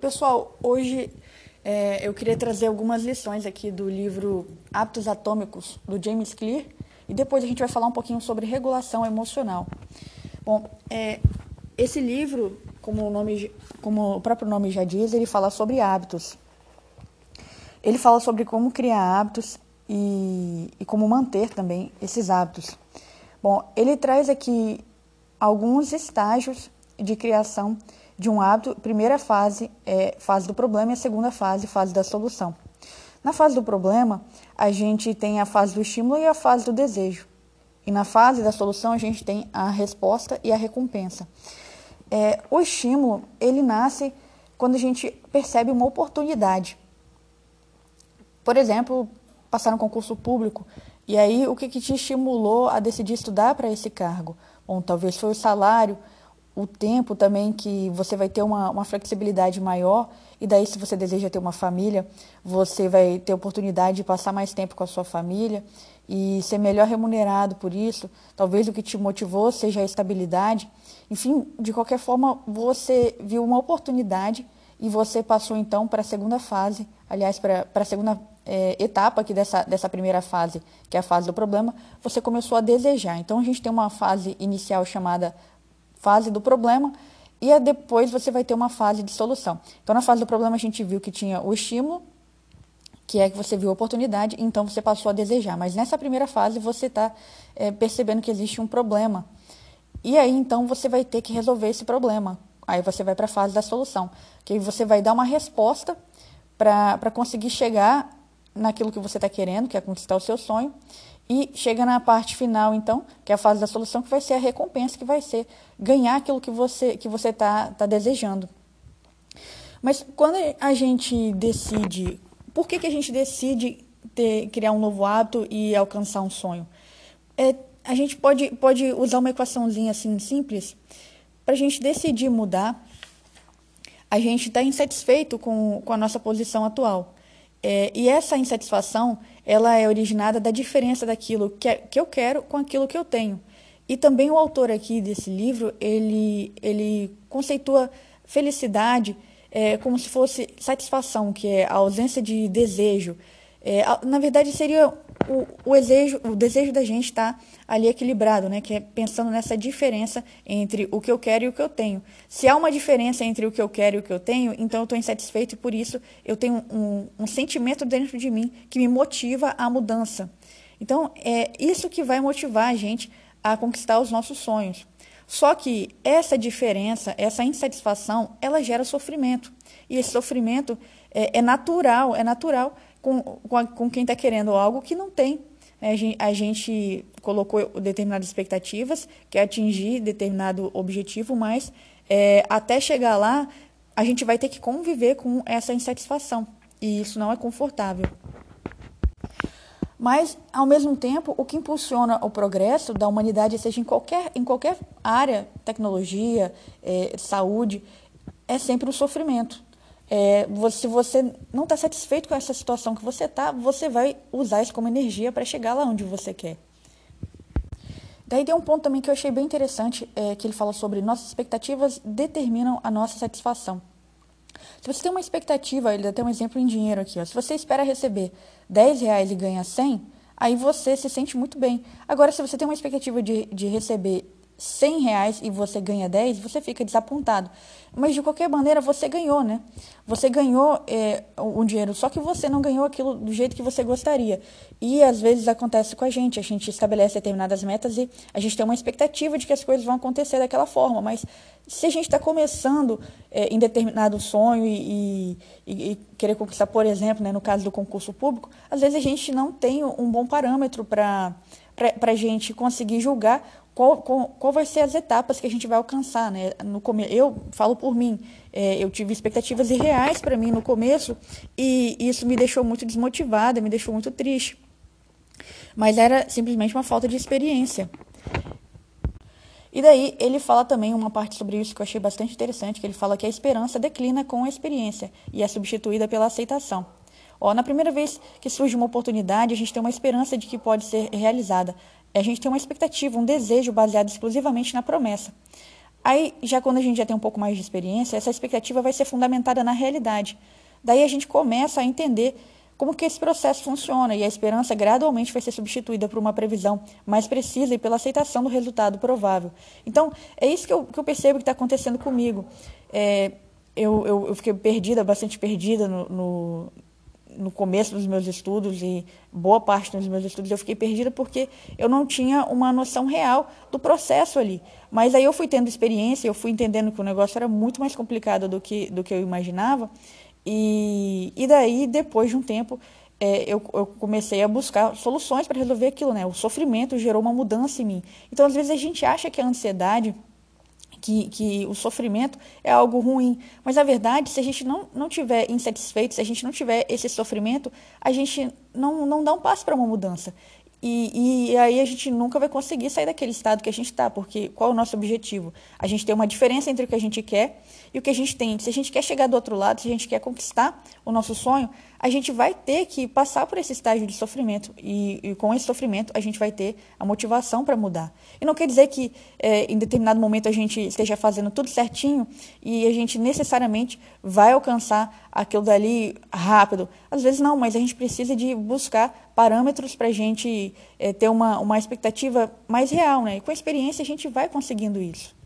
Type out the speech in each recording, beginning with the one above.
Pessoal. Hoje é, eu queria trazer algumas lições aqui do livro Hábitos Atômicos, do James Clear, e depois a gente vai falar um pouquinho sobre regulação emocional. Bom, é, esse livro, como o, nome, como o próprio nome já diz, ele fala sobre hábitos. Ele fala sobre como criar hábitos e, e como manter também esses hábitos. Bom, ele traz aqui alguns estágios de criação de um hábito, primeira fase é fase do problema e a segunda fase, fase da solução. Na fase do problema, a gente tem a fase do estímulo e a fase do desejo. E na fase da solução, a gente tem a resposta e a recompensa. É, o estímulo, ele nasce quando a gente percebe uma oportunidade. Por exemplo, passar no concurso público. E aí, o que, que te estimulou a decidir estudar para esse cargo? Bom, talvez foi o salário, o tempo também que você vai ter uma, uma flexibilidade maior e daí se você deseja ter uma família você vai ter oportunidade de passar mais tempo com a sua família e ser melhor remunerado por isso talvez o que te motivou seja a estabilidade enfim de qualquer forma você viu uma oportunidade e você passou então para a segunda fase aliás para a segunda é, etapa aqui dessa, dessa primeira fase, que é a fase do problema, você começou a desejar. Então, a gente tem uma fase inicial chamada fase do problema e depois você vai ter uma fase de solução. Então, na fase do problema, a gente viu que tinha o estímulo, que é que você viu a oportunidade, então você passou a desejar. Mas nessa primeira fase, você está é, percebendo que existe um problema. E aí, então, você vai ter que resolver esse problema. Aí você vai para a fase da solução, que você vai dar uma resposta para conseguir chegar naquilo que você está querendo, que é conquistar o seu sonho. E chega na parte final, então, que é a fase da solução, que vai ser a recompensa, que vai ser ganhar aquilo que você que você está tá desejando. Mas quando a gente decide, por que, que a gente decide ter, criar um novo hábito e alcançar um sonho? É, a gente pode, pode usar uma equaçãozinha assim simples para a gente decidir mudar. A gente está insatisfeito com, com a nossa posição atual. É, e essa insatisfação ela é originada da diferença daquilo que, é, que eu quero com aquilo que eu tenho. E também o autor aqui desse livro, ele, ele conceitua felicidade é, como se fosse satisfação, que é a ausência de desejo. É, na verdade, seria o, o, desejo, o desejo da gente estar tá ali equilibrado, né? que é pensando nessa diferença entre o que eu quero e o que eu tenho. Se há uma diferença entre o que eu quero e o que eu tenho, então eu estou insatisfeito e por isso eu tenho um, um sentimento dentro de mim que me motiva à mudança. Então, é isso que vai motivar a gente a conquistar os nossos sonhos. Só que essa diferença, essa insatisfação, ela gera sofrimento. E esse sofrimento é, é natural, é natural com, com, a, com quem está querendo algo que não tem. É, a gente, a gente colocou determinadas expectativas, quer atingir determinado objetivo, mas é, até chegar lá, a gente vai ter que conviver com essa insatisfação. E isso não é confortável. Mas, ao mesmo tempo, o que impulsiona o progresso da humanidade, seja em qualquer, em qualquer área, tecnologia, é, saúde, é sempre o sofrimento. É, se você não está satisfeito com essa situação que você está, você vai usar isso como energia para chegar lá onde você quer. Daí tem um ponto também que eu achei bem interessante, é, que ele fala sobre nossas expectativas determinam a nossa satisfação. Se você tem uma expectativa, ele dá até um exemplo em dinheiro aqui, ó, se você espera receber 10 reais e ganha 100, aí você se sente muito bem. Agora, se você tem uma expectativa de, de receber 100 reais e você ganha 10, você fica desapontado. Mas de qualquer maneira você ganhou, né? Você ganhou é, um dinheiro, só que você não ganhou aquilo do jeito que você gostaria. E às vezes acontece com a gente, a gente estabelece determinadas metas e a gente tem uma expectativa de que as coisas vão acontecer daquela forma. Mas se a gente está começando é, em determinado sonho e, e, e, querer conquistar, por exemplo, né, no caso do concurso público, às vezes a gente não tem um bom parâmetro para para a gente conseguir julgar qual, qual, qual, vai ser as etapas que a gente vai alcançar, né? No come... Eu falo por mim, é, eu tive expectativas irreais para mim no começo e isso me deixou muito desmotivada, me deixou muito triste. Mas era simplesmente uma falta de experiência. E daí ele fala também uma parte sobre isso que eu achei bastante interessante, que ele fala que a esperança declina com a experiência e é substituída pela aceitação. Ó, na primeira vez que surge uma oportunidade, a gente tem uma esperança de que pode ser realizada. A gente tem uma expectativa, um desejo baseado exclusivamente na promessa. Aí, já quando a gente já tem um pouco mais de experiência, essa expectativa vai ser fundamentada na realidade. Daí a gente começa a entender como que esse processo funciona e a esperança gradualmente vai ser substituída por uma previsão mais precisa e pela aceitação do resultado provável. Então, é isso que eu, que eu percebo que está acontecendo comigo. É, eu, eu, eu, fiquei perdida, bastante perdida no, no, no, começo dos meus estudos e boa parte dos meus estudos eu fiquei perdida porque eu não tinha uma noção real do processo ali. Mas aí eu fui tendo experiência, eu fui entendendo que o negócio era muito mais complicado do que, do que eu imaginava e, e daí, depois de um tempo, é, eu, eu, comecei a buscar soluções para resolver aquilo, né? O sofrimento gerou uma mudança em mim. Então, às vezes, a gente acha que a ansiedade, que, que o sofrimento é algo ruim. Mas, na verdade, se a gente não, não tiver insatisfeito, se a gente não tiver esse sofrimento, a gente não, não dá um passo para uma mudança. E, e, aí a gente nunca vai conseguir sair daquele estado que a gente está, porque qual é o nosso objetivo? A gente tem uma diferença entre o que a gente quer e o que a gente tem. Se a gente quer chegar do outro lado, se a gente quer conquistar o nosso sonho, a gente vai ter que passar por esse estágio de sofrimento. E, e com esse sofrimento, a gente vai ter a motivação para mudar. E não quer dizer que é, em determinado momento a gente esteja fazendo tudo certinho e a gente necessariamente vai alcançar aquilo dali rápido. Às vezes não, mas a gente precisa de buscar parâmetros para a gente é, ter uma, uma expectativa mais real. Né? E com a experiência a gente vai conseguindo isso.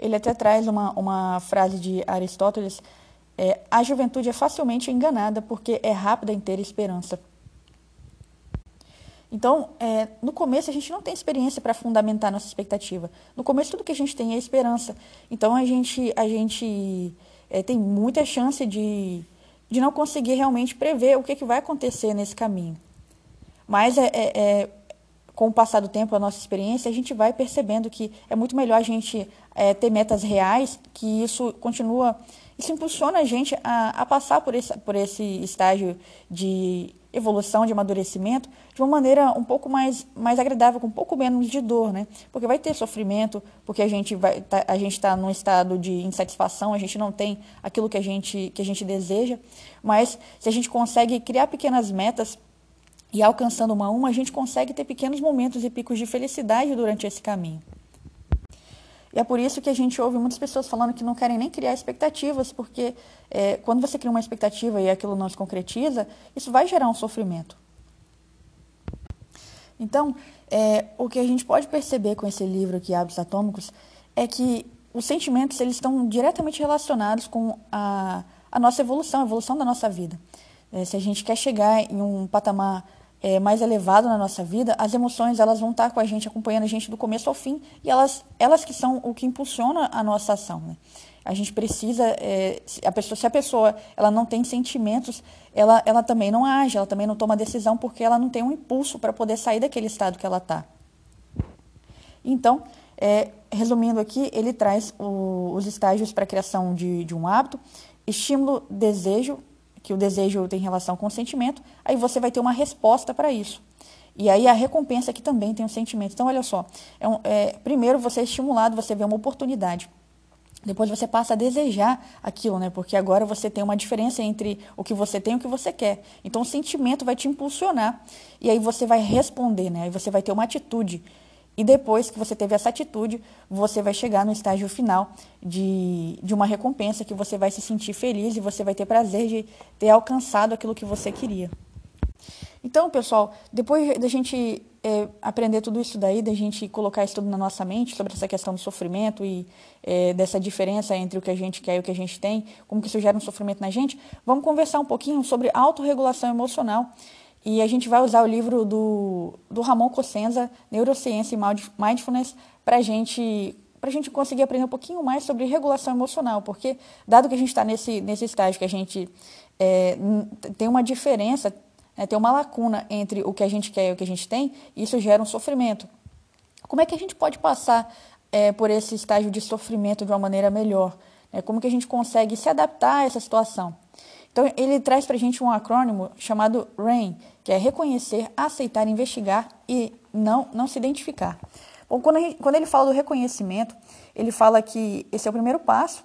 Ele até traz uma, uma frase de Aristóteles é, a juventude é facilmente enganada porque é rápida em ter esperança. Então, é, no começo a gente não tem experiência para fundamentar nossa expectativa. No começo tudo que a gente tem é esperança. Então a gente, a gente é, tem muita chance de, de não conseguir realmente prever o que, que vai acontecer nesse caminho. Mas é, é, é com o passar do tempo, a nossa experiência, a gente vai percebendo que é muito melhor a gente é, ter metas reais, que isso continua isso impulsiona a gente a, a passar por esse, por esse estágio de evolução, de amadurecimento, de uma maneira um pouco mais, mais agradável, com um pouco menos de dor, né? Porque vai ter sofrimento, porque a gente vai tá, a gente está num estado de insatisfação, a gente não tem aquilo que a gente que a gente deseja, mas se a gente consegue criar pequenas metas e alcançando uma a uma, a gente consegue ter pequenos momentos e picos de felicidade durante esse caminho. E é por isso que a gente ouve muitas pessoas falando que não querem nem criar expectativas, porque é, quando você cria uma expectativa e aquilo não se concretiza, isso vai gerar um sofrimento. Então, é, o que a gente pode perceber com esse livro aqui, Hábitos Atômicos, é que os sentimentos eles estão diretamente relacionados com a, a nossa evolução, a evolução da nossa vida. É, se a gente quer chegar em um patamar é, mais elevado na nossa vida, as emoções elas vão estar com a gente, acompanhando a gente do começo ao fim, e elas, elas que são o que impulsiona a nossa ação. Né? A gente precisa, é, a pessoa, se a pessoa ela não tem sentimentos, ela, ela também não age, ela também não toma decisão, porque ela não tem um impulso para poder sair daquele estado que ela está. Então, é, resumindo aqui, ele traz o, os estágios para a criação de, de um hábito, estímulo, desejo, que o desejo tem relação com o sentimento, aí você vai ter uma resposta para isso. E aí a recompensa que também tem o sentimento. Então, olha só, é um, é, primeiro você é estimulado, você vê uma oportunidade. Depois você passa a desejar aquilo, né? Porque agora você tem uma diferença entre o que você tem e o que você quer. Então o sentimento vai te impulsionar e aí você vai responder, né? Aí você vai ter uma atitude e depois que você teve essa atitude, você vai chegar no estágio final de, de uma recompensa que você vai se sentir feliz e você vai ter prazer de ter alcançado aquilo que você queria. Então, pessoal, depois da gente é, aprender tudo isso daí, da gente colocar isso tudo na nossa mente sobre essa questão do sofrimento e é, dessa diferença entre o que a gente quer e o que a gente tem, como que isso gera um sofrimento na gente, vamos conversar um pouquinho sobre autorregulação emocional e a gente vai usar o livro do, do Ramon Cossenza, Neurociência e Mindfulness, para gente, a gente conseguir aprender um pouquinho mais sobre regulação emocional, porque, dado que a gente está nesse, nesse estágio que a gente é, tem uma diferença, né, tem uma lacuna entre o que a gente quer e o que a gente tem, isso gera um sofrimento. Como é que a gente pode passar é, por esse estágio de sofrimento de uma maneira melhor? É, como que a gente consegue se adaptar a essa situação? Então, ele traz para a gente um acrônimo chamado RAIN, que é reconhecer, aceitar, investigar e não, não se identificar. Bom, quando, gente, quando ele fala do reconhecimento, ele fala que esse é o primeiro passo,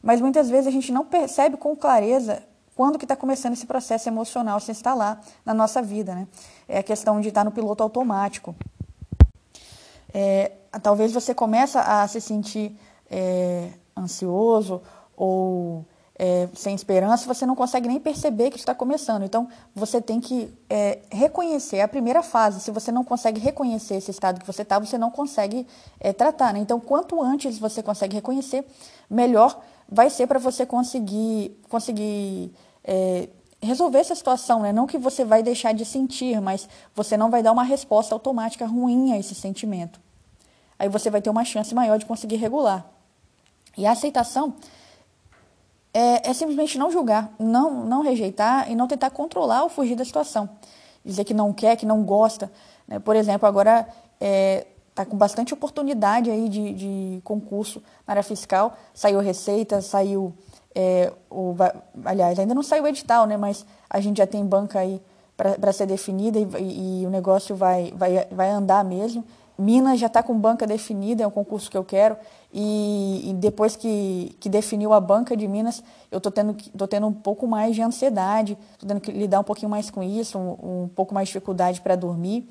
mas muitas vezes a gente não percebe com clareza quando que está começando esse processo emocional se instalar na nossa vida. Né? É a questão de estar no piloto automático. é, talvez você comece a se sentir é, ansioso ou é, sem esperança, você não consegue nem perceber que está começando. Então, você tem que é, reconhecer a primeira fase. Se você não consegue reconhecer esse estado que você está, você não consegue é, tratar. Né? Então, quanto antes você consegue reconhecer, melhor vai ser para você conseguir, conseguir é, resolver essa situação. Né? Não que você vai deixar de sentir, mas você não vai dar uma resposta automática ruim a esse sentimento. Aí você vai ter uma chance maior de conseguir regular. E a aceitação é, é, simplesmente não julgar, não, não rejeitar e não tentar controlar ou fugir da situação. Dizer que não quer, que não gosta. Né? Por exemplo, agora é, tá com bastante oportunidade aí de, de concurso na área fiscal. Saiu receita, saiu. É, o, aliás, ainda não saiu o edital, né? mas a gente já tem banca aí para ser definida e, e, e, o negócio vai, vai, vai andar mesmo. Minas já está com banca definida, é um concurso que eu quero. E, e depois que, que definiu a banca de Minas, eu estou tendo, tô tendo um pouco mais de ansiedade, estou tendo que lidar um pouquinho mais com isso, um, um pouco mais de dificuldade para dormir.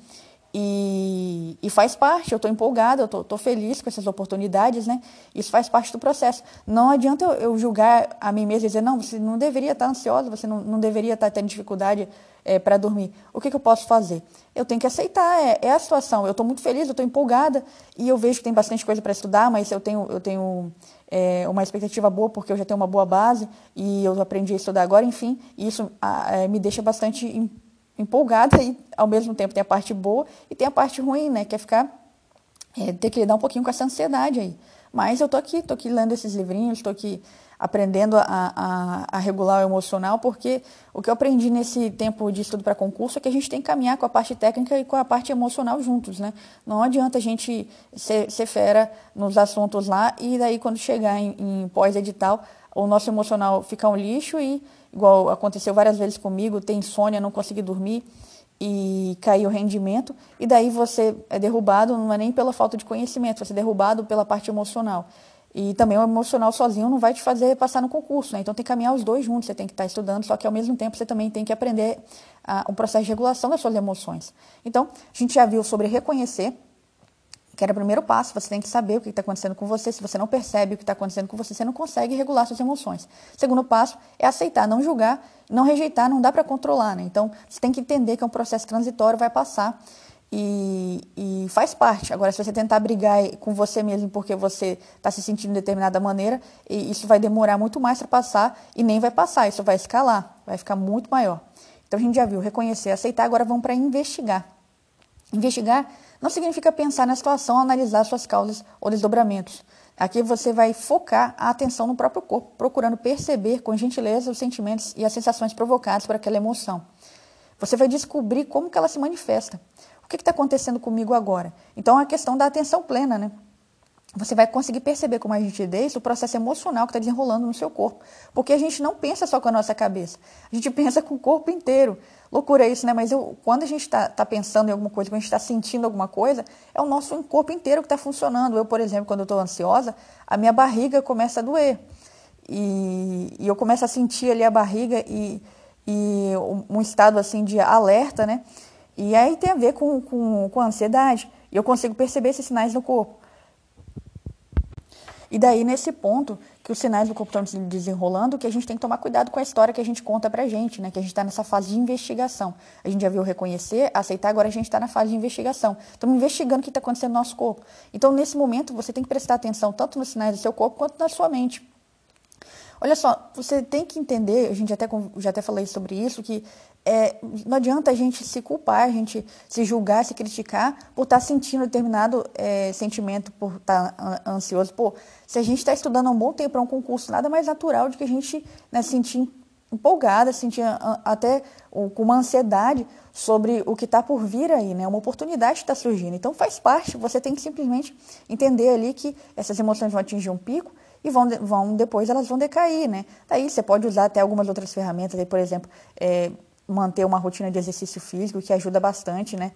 E, e, faz parte, eu estou empolgada, eu estou feliz com essas oportunidades, né? Isso faz parte do processo. Não adianta eu, eu julgar a mim mesma e dizer, não, você não deveria estar ansiosa, você não, não deveria estar tendo dificuldade é, para dormir. O que, que, eu posso fazer? Eu tenho que aceitar, é, é a situação. Eu estou muito feliz, eu estou empolgada e eu vejo que tem bastante coisa para estudar, mas eu tenho, eu tenho é, uma expectativa boa porque eu já tenho uma boa base e eu aprendi a estudar agora, enfim, isso a, é, me deixa bastante empolgada e ao mesmo tempo tem a parte boa e tem a parte ruim, né? Que é ficar é, ter que lidar um pouquinho com essa ansiedade aí. Mas eu tô aqui, tô aqui lendo esses livrinhos, tô aqui aprendendo a, a, a, regular o emocional, porque o que eu aprendi nesse tempo de estudo para concurso é que a gente tem que caminhar com a parte técnica e com a parte emocional juntos, né? Não adianta a gente ser, ser fera nos assuntos lá e daí quando chegar em, em pós-edital, o nosso emocional fica um lixo e, igual aconteceu várias vezes comigo, ter insônia, não conseguir dormir e cair o rendimento, e daí você é derrubado, não é nem pela falta de conhecimento, você é derrubado pela parte emocional. E também o emocional sozinho não vai te fazer passar no concurso, né? Então tem que caminhar os dois juntos, você tem que estar estudando, só que ao mesmo tempo você também tem que aprender o um processo de regulação das suas emoções. Então, a gente já viu sobre reconhecer, que era o primeiro passo, você tem que saber o que está acontecendo com você. Se você não percebe o que está acontecendo com você, você não consegue regular suas emoções. Segundo passo é aceitar, não julgar, não rejeitar, não dá para controlar, né? Então, você tem que entender que é um processo transitório, vai passar e, e, faz parte. Agora, se você tentar brigar com você mesmo porque você está se sentindo de determinada maneira, isso vai demorar muito mais para passar e nem vai passar, isso vai escalar, vai ficar muito maior. Então, a gente já viu reconhecer, aceitar, agora vamos para investigar. Investigar não significa pensar na situação, analisar suas causas ou desdobramentos. Aqui você vai focar a atenção no próprio corpo, procurando perceber com gentileza os sentimentos e as sensações provocadas por aquela emoção. Você vai descobrir como que ela se manifesta. O que está acontecendo comigo agora? Então, é a questão da atenção plena, né? Você vai conseguir perceber com mais nitidez o processo emocional que está desenrolando no seu corpo. Porque a gente não pensa só com a nossa cabeça, a gente pensa com o corpo inteiro. Loucura isso, né? Mas eu, quando a gente está tá pensando em alguma coisa, quando a gente está sentindo alguma coisa, é o nosso corpo inteiro que está funcionando. Eu, por exemplo, quando eu estou ansiosa, a minha barriga começa a doer. E, e, eu começo a sentir ali a barriga e, e um estado assim de alerta, né? E aí tem a ver com, com, com a ansiedade. E eu consigo perceber esses sinais no corpo. E daí, nesse ponto, que os sinais do corpo estão se desenrolando, que a gente tem que tomar cuidado com a história que a gente conta pra gente, né? Que a gente está nessa fase de investigação. A gente já viu reconhecer, aceitar, agora a gente está na fase de investigação. Estamos investigando o que está acontecendo no nosso corpo. Então, nesse momento, você tem que prestar atenção tanto nos sinais do seu corpo quanto na sua mente. Olha só, você tem que entender, a gente até, já até falei sobre isso, que é, não adianta a gente se culpar, a gente se julgar, se criticar por estar tá sentindo determinado é, sentimento, por estar tá ansioso. Pô, se a gente está estudando há um bom tempo para um concurso, nada mais natural do que a gente né, sentir empolgada, sentir até com uma ansiedade sobre o que está por vir aí, né? Uma oportunidade está surgindo. Então faz parte, você tem que simplesmente entender ali que essas emoções vão atingir um pico e vão, vão depois elas vão decair, né? Daí você pode usar até algumas outras ferramentas, aí, por exemplo, é, manter uma rotina de exercício físico, que ajuda bastante, né?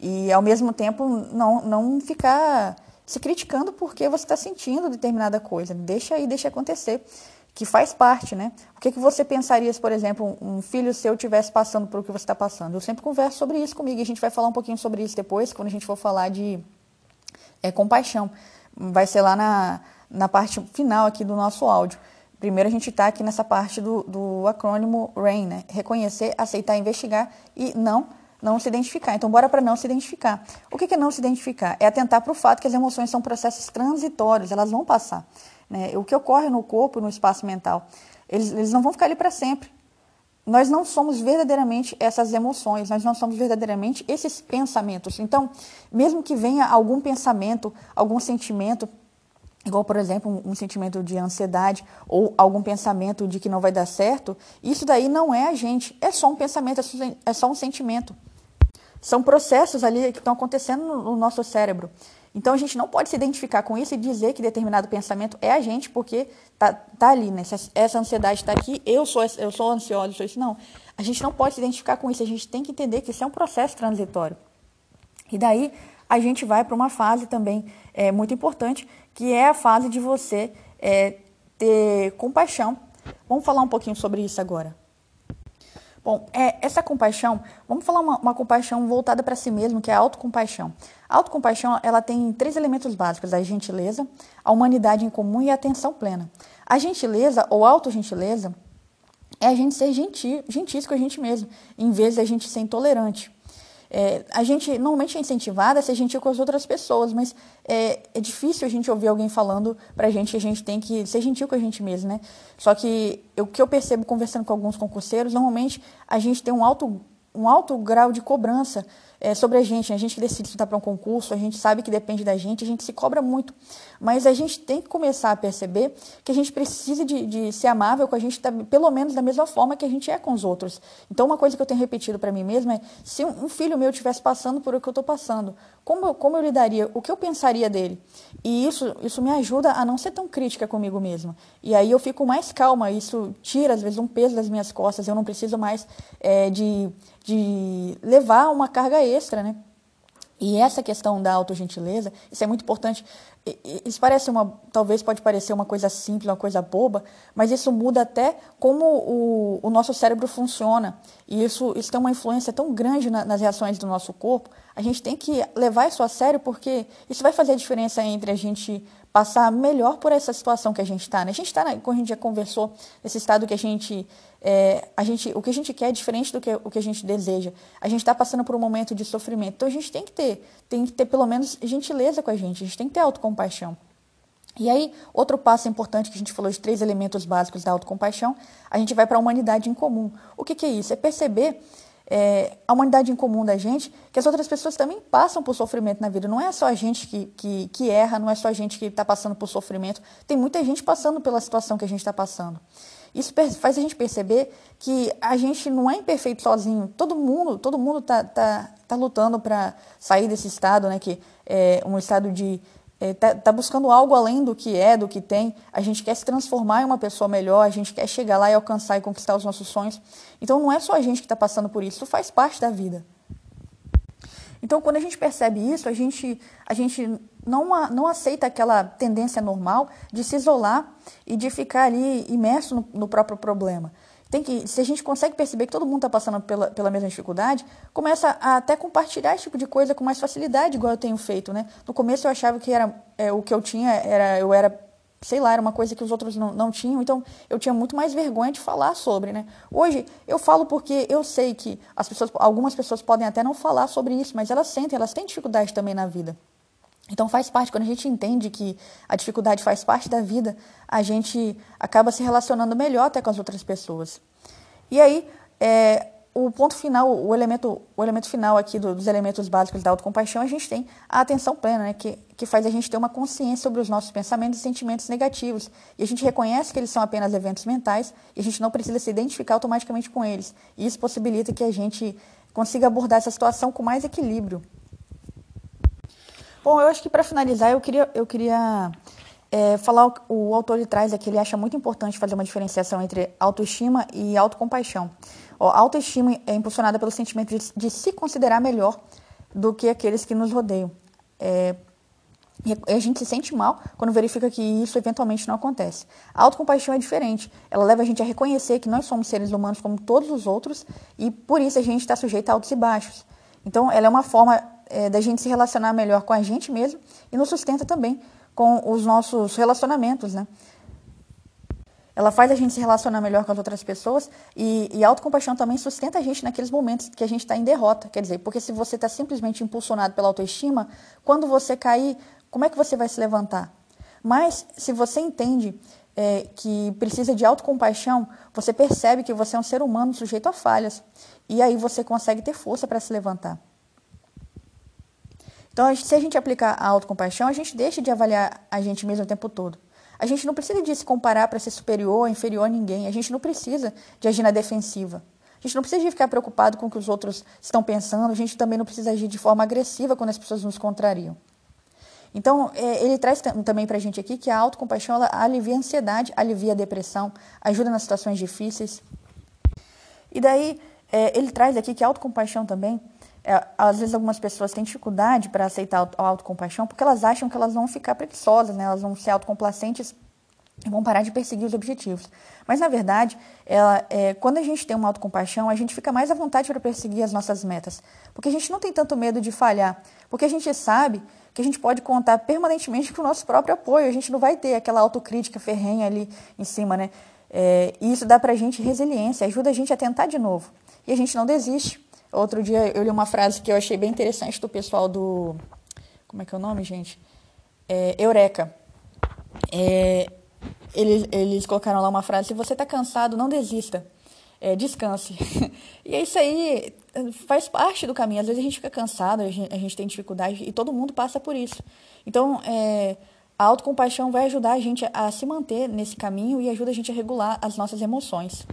E, ao mesmo tempo, não, não ficar se criticando porque você está sentindo determinada coisa. Deixa aí, deixa acontecer, que faz parte, né? O que, que você pensaria se, por exemplo, um filho seu estivesse passando por o que você está passando? Eu sempre converso sobre isso comigo e a gente vai falar um pouquinho sobre isso depois, quando a gente for falar de é compaixão. Vai ser lá na, na parte final aqui do nosso áudio. Primeiro a gente está aqui nessa parte do, do acrônimo RAIN, né? Reconhecer, aceitar, investigar e não não se identificar. Então, bora para não se identificar. O que é não se identificar? É atentar para o fato que as emoções são processos transitórios, elas vão passar. Né? O que ocorre no corpo, no espaço mental, eles, eles não vão ficar ali para sempre. Nós não somos verdadeiramente essas emoções, nós não somos verdadeiramente esses pensamentos. Então, mesmo que venha algum pensamento, algum sentimento, igual, por exemplo, um, sentimento de ansiedade ou algum pensamento de que não vai dar certo, isso daí não é a gente, é só um pensamento, é só um sentimento. São processos ali que estão acontecendo no, no nosso cérebro. Então a gente não pode se identificar com isso e dizer que determinado pensamento é a gente, porque tá, tá ali, né? Essa, essa ansiedade está aqui, eu sou, eu sou ansiosa, eu sou isso. Não. A gente não pode se identificar com isso, a gente tem que entender que isso é um processo transitório. E daí a gente vai para uma fase também é, muito importante, que é a fase de você é, ter compaixão. Vamos falar um pouquinho sobre isso agora. Bom, é, essa compaixão, vamos falar uma, uma compaixão voltada para si mesmo, que é a autocompaixão. A autocompaixão, ela tem três elementos básicos, a gentileza, a humanidade em comum e a atenção plena. A gentileza ou autogentileza é a gente ser gentil, gentis com a gente mesmo, em vez de a gente ser intolerante. É, a gente normalmente é incentivada a ser gentil com as outras pessoas, mas é, é difícil a gente ouvir alguém falando pra gente que a gente tem que ser gentil com a gente mesmo, né? Só que o que eu percebo conversando com alguns concurseiros, normalmente a gente tem um alto, um alto grau de cobrança é, sobre a gente. A gente que decide estudar para um concurso, a gente sabe que depende da gente, a gente se cobra muito. Mas a gente tem que começar a perceber que a gente precisa de, de ser amável com a gente, pelo menos da mesma forma que a gente é com os outros. Então, uma coisa que eu tenho repetido para mim mesma é: se um filho meu estivesse passando por o que eu estou passando, como eu, como eu lidaria? O que eu pensaria dele? E isso, isso me ajuda a não ser tão crítica comigo mesma. E aí eu fico mais calma, isso tira, às vezes, um peso das minhas costas, eu não preciso mais é, de de levar uma carga extra, né? E essa questão da autogentileza, isso é muito importante. Isso parece uma, talvez pode parecer uma coisa simples, uma coisa boba, mas isso muda até como o, o nosso cérebro funciona. E isso, isso tem uma influência tão grande na, nas reações do nosso corpo. A gente tem que levar isso a sério, porque isso vai fazer a diferença entre a gente passar melhor por essa situação que a gente está. Né? A gente está, como a gente já conversou, nesse estado que a gente, é, a gente, o que a gente quer é diferente do que o que a gente deseja. A gente está passando por um momento de sofrimento, então a gente tem que ter, tem que ter pelo menos gentileza com a gente. A gente tem que ter autocompaixão. E aí, outro passo importante que a gente falou de três elementos básicos da autocompaixão, a gente vai para a humanidade em comum. O que, que é isso? É perceber é, a humanidade em comum da gente, que as outras pessoas também passam por sofrimento na vida. Não é só a gente que, que, que erra, não é só a gente que está passando por sofrimento. Tem muita gente passando pela situação que a gente está passando. Isso faz a gente perceber que a gente não é imperfeito sozinho. Todo mundo, todo mundo está tá, tá lutando para sair desse estado, né, que é um estado de está é, tá buscando algo além do que é, do que tem. A gente quer se transformar em uma pessoa melhor, a gente quer chegar lá e alcançar e conquistar os nossos sonhos. Então não é só a gente que está passando por isso, isso faz parte da vida. Então, quando a gente percebe isso, a gente, a gente não, não aceita aquela tendência normal de se isolar e de ficar ali imerso no, no próprio problema tem que, se a gente consegue perceber que todo mundo está passando pela, pela mesma dificuldade, começa a até compartilhar esse tipo de coisa com mais facilidade, igual eu tenho feito, né? No começo eu achava que era é, o que eu tinha era eu era sei lá, era uma coisa que os outros não, não tinham, então eu tinha muito mais vergonha de falar sobre, né? Hoje eu falo porque eu sei que as pessoas, algumas pessoas podem até não falar sobre isso, mas elas sentem, elas têm dificuldade também na vida. Então faz parte, quando a gente entende que a dificuldade faz parte da vida, a gente acaba se relacionando melhor até com as outras pessoas. E aí, é, o ponto final, o elemento, o elemento final aqui dos elementos básicos da autocompaixão, a gente tem a atenção plena, né, que, que faz a gente ter uma consciência sobre os nossos pensamentos e sentimentos negativos. E a gente reconhece que eles são apenas eventos mentais e a gente não precisa se identificar automaticamente com eles. E isso possibilita que a gente consiga abordar essa situação com mais equilíbrio. Bom, eu acho que para finalizar, eu queria, eu queria é, falar o, o autor de trás que ele acha muito importante fazer uma diferenciação entre autoestima e autocompaixão. A autoestima é impulsionada pelo sentimento de, de, se considerar melhor do que aqueles que nos rodeiam. É, e a gente se sente mal quando verifica que isso eventualmente não acontece. A autocompaixão é diferente. Ela leva a gente a reconhecer que nós somos seres humanos como todos os outros e por isso a gente está sujeito a altos e baixos. Então, ela é uma forma é, da gente se relacionar melhor com a gente mesmo e nos sustenta também com os nossos relacionamentos, né? Ela faz a gente se relacionar melhor com as outras pessoas e, e a autocompaixão também sustenta a gente naqueles momentos que a gente está em derrota. Quer dizer, porque se você está simplesmente impulsionado pela autoestima, quando você cair, como é que você vai se levantar? Mas se você entende é, que precisa de autocompaixão, você percebe que você é um ser humano sujeito a falhas. E aí você consegue ter força para se levantar. Então, se a gente aplicar a autocompaixão, a gente deixa de avaliar a gente mesmo o tempo todo. A gente não precisa de se comparar para ser superior ou inferior a ninguém. A gente não precisa de agir na defensiva. A gente não precisa de ficar preocupado com o que os outros estão pensando. A gente também não precisa agir de forma agressiva quando as pessoas nos contrariam. Então, é, ele traz também para a gente aqui que a autocompaixão ela alivia a ansiedade, alivia a depressão, ajuda nas situações difíceis. E daí, é, ele traz aqui que a autocompaixão também é, às vezes algumas pessoas têm dificuldade para aceitar a autocompaixão porque elas acham que elas vão ficar preguiçosas, né? elas vão ser autocomplacentes e vão parar de perseguir os objetivos. Mas, na verdade, ela, é, quando a gente tem uma autocompaixão, a gente fica mais à vontade para perseguir as nossas metas. Porque a gente não tem tanto medo de falhar. Porque a gente sabe que a gente pode contar permanentemente com o nosso próprio apoio. A gente não vai ter aquela autocrítica ferrenha ali em cima, né? É, e isso dá para a gente resiliência, ajuda a gente a tentar de novo. E a gente não desiste. Outro dia eu li uma frase que eu achei bem interessante do pessoal do. Como é que é o nome, gente? É, Eureka. É, eles, eles colocaram lá uma frase: se você está cansado, não desista. É, descanse. e é isso aí, faz parte do caminho. Às vezes a gente fica cansado, a gente, a gente tem dificuldade e todo mundo passa por isso. Então, é, a autocompaixão vai ajudar a gente a se manter nesse caminho e ajuda a gente a regular as nossas emoções.